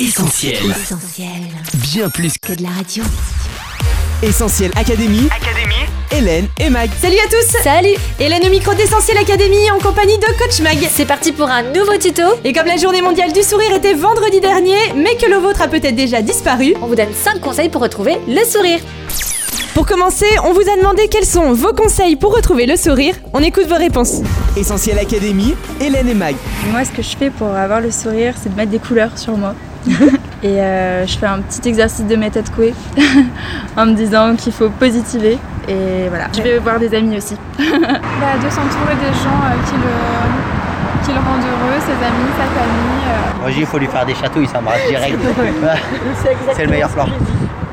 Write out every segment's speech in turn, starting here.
Essentiel. Essentiel. Bien plus Que de la radio. Essentiel Académie. Hélène et Mag. Salut à tous Salut Hélène au micro d'Essentiel Academy en compagnie de Coach Mag. C'est parti pour un nouveau tuto. Et comme la journée mondiale du sourire était vendredi dernier, mais que le vôtre a peut-être déjà disparu, On vous donne 5 conseils pour retrouver le sourire. pour commencer, on vous a demandé quels sont vos conseils pour retrouver le sourire. On écoute vos réponses. Essentiel Académie. Hélène et Mag. Moi, ce que je fais pour avoir le sourire, c'est de mettre des couleurs sur moi. Et euh, je fais un petit exercice de méthode couée en me disant qu'il faut positiver. Et voilà, je vais voir des amis aussi. Bah, de s'entourer des gens euh, qui, le, qui le rendent heureux, ses amis, sa famille. euh. Moi, j'ai dit, il faut lui faire des chatouilles, ça marche direct. c'est le meilleur plan.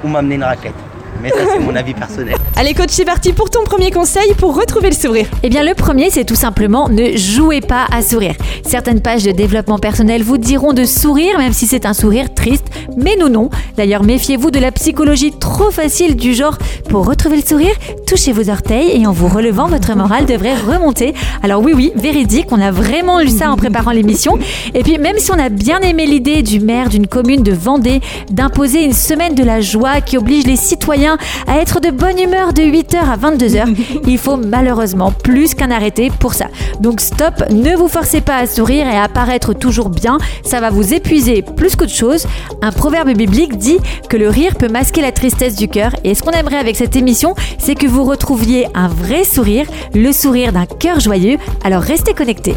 Ou m'amener une raclette. Mais ça, c'est mon avis personnel. Allez coach, c'est parti pour ton premier conseil pour retrouver le sourire. Eh bien, le premier, c'est tout simplement ne jouez pas à sourire. Certaines pages de développement personnel vous diront de sourire, même si c'est un sourire triste, mais nous non. D'ailleurs, méfiez-vous de la psychologie trop facile du genre pour retrouver le sourire, touchez vos orteils et en vous relevant, votre morale devrait remonter. Alors oui, oui, véridique, on a vraiment lu ça en préparant l'émission. Et puis, même si on a bien aimé l'idée du maire d'une commune de Vendée d'imposer une semaine de la joie qui oblige les citoyens à être de bonne humeur de 8h à 22h, il faut malheureusement plus qu'un arrêté pour ça. Donc stop, ne vous forcez pas à sourire et à paraître toujours bien, ça va vous épuiser plus qu'autre chose. Un proverbe biblique dit que le rire peut masquer la tristesse du cœur et ce qu'on aimerait avec cette émission, c'est que vous retrouviez un vrai sourire, le sourire d'un cœur joyeux. Alors restez connectés.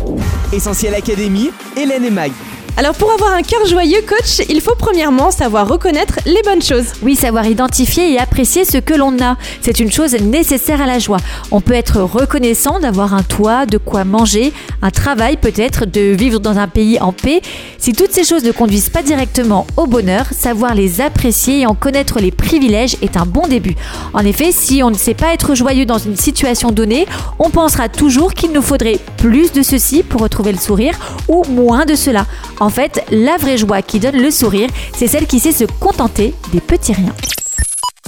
Essentiel Académie. Hélène et Mag. Alors pour avoir un cœur joyeux coach, il faut premièrement savoir reconnaître les bonnes choses. Oui, savoir identifier et apprécier ce que l'on a, c'est une chose nécessaire à la joie. On peut être reconnaissant d'avoir un toit, de quoi manger, un travail peut-être, de vivre dans un pays en paix. Si toutes ces choses ne conduisent pas directement au bonheur, savoir les apprécier et en connaître les privilèges est un bon début. En effet, si on ne sait pas être joyeux dans une situation donnée, on pensera toujours qu'il nous faudrait plus de ceci pour retrouver le sourire ou moins de cela. En fait, la vraie joie qui donne le sourire, c'est celle qui sait se contenter des petits riens.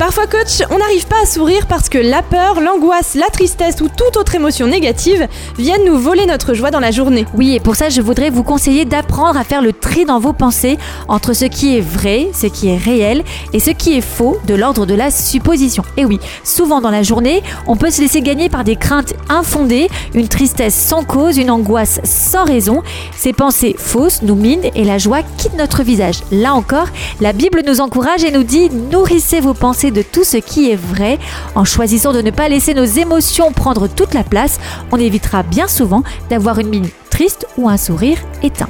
Parfois coach, on n'arrive pas à sourire parce que la peur, l'angoisse, la tristesse ou toute autre émotion négative viennent nous voler notre joie dans la journée. Oui, et pour ça, je voudrais vous conseiller d'apprendre à faire le tri dans vos pensées entre ce qui est vrai, ce qui est réel, et ce qui est faux, de l'ordre de la supposition. Et oui, souvent dans la journée, on peut se laisser gagner par des craintes infondées, une tristesse sans cause, une angoisse sans raison. Ces pensées fausses nous minent et la joie quitte notre visage. Là encore, la Bible nous encourage et nous dit nourrissez vos pensées de tout ce qui est vrai. En choisissant de ne pas laisser nos émotions prendre toute la place, on évitera bien souvent d'avoir une mine triste ou un sourire éteint.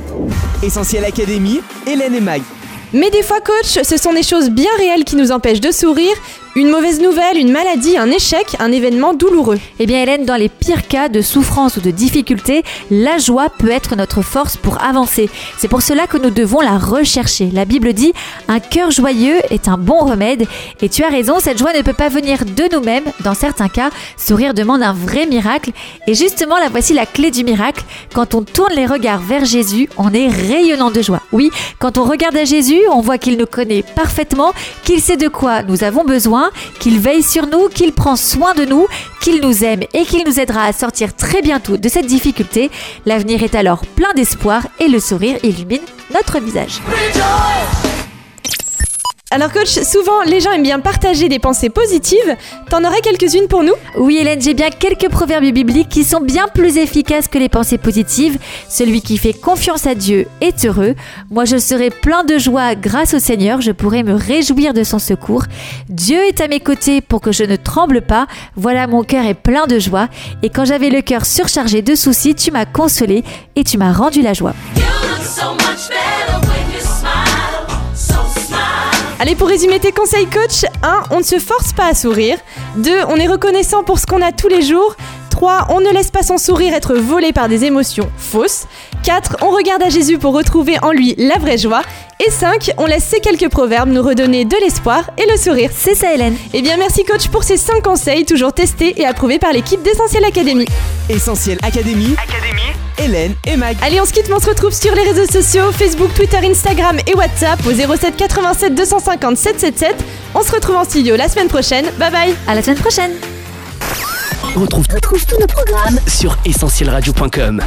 Essentiel Académie. Hélène et Mag. Mais des fois coach, ce sont des choses bien réelles qui nous empêchent de sourire. Une mauvaise nouvelle, une maladie, un échec, un événement douloureux. Eh bien Hélène, dans les pires cas de souffrance ou de difficulté, la joie peut être notre force pour avancer. C'est pour cela que nous devons la rechercher. La Bible dit un cœur joyeux est un bon remède. Et tu as raison, cette joie ne peut pas venir de nous-mêmes. Dans certains cas, sourire demande un vrai miracle. Et justement, la voici la clé du miracle. Quand on tourne les regards vers Jésus, on est rayonnant de joie. Oui, quand on regarde à Jésus, on voit qu'il nous connaît parfaitement, qu'il sait de quoi nous avons besoin, qu'il veille sur nous, qu'il prend soin de nous, qu'il nous aime et qu'il nous aidera à sortir très bientôt de cette difficulté. L'avenir est alors plein d'espoir et le sourire illumine notre visage. Alors coach, souvent les gens aiment bien partager des pensées positives. T'en aurais quelques-unes pour nous? Oui Hélène, j'ai bien quelques proverbes bibliques qui sont bien plus efficaces que les pensées positives. Celui qui fait confiance à Dieu est heureux. Moi je serai plein de joie grâce au Seigneur, je pourrai me réjouir de son secours. Dieu est à mes côtés pour que je ne tremble pas. Voilà mon cœur est plein de joie. Et quand j'avais le cœur surchargé de soucis, tu m'as consolé et tu m'as rendu la joie. Allez, pour résumer tes conseils coach, 1. On ne se force pas à sourire. 2. On est reconnaissant pour ce qu'on a tous les jours. 3. On ne laisse pas son sourire être volé par des émotions fausses. 4. On regarde à Jésus pour retrouver en lui la vraie joie. Et 5. On laisse ces quelques proverbes nous redonner de l'espoir et le sourire. C'est ça Hélène. Eh bien, merci coach pour ces 5 conseils, toujours testés et approuvés par l'équipe d'Essentiel Academy. Essentiel Académie. Hélène et Mag. Allez, on se quitte, mais on se retrouve sur les réseaux sociaux Facebook, Twitter, Instagram et WhatsApp au 07 87 250 777. On se retrouve en studio la semaine prochaine. Bye bye À la semaine prochaine. Retrouve, Retrouve tous nos programmes sur essentielradio.com.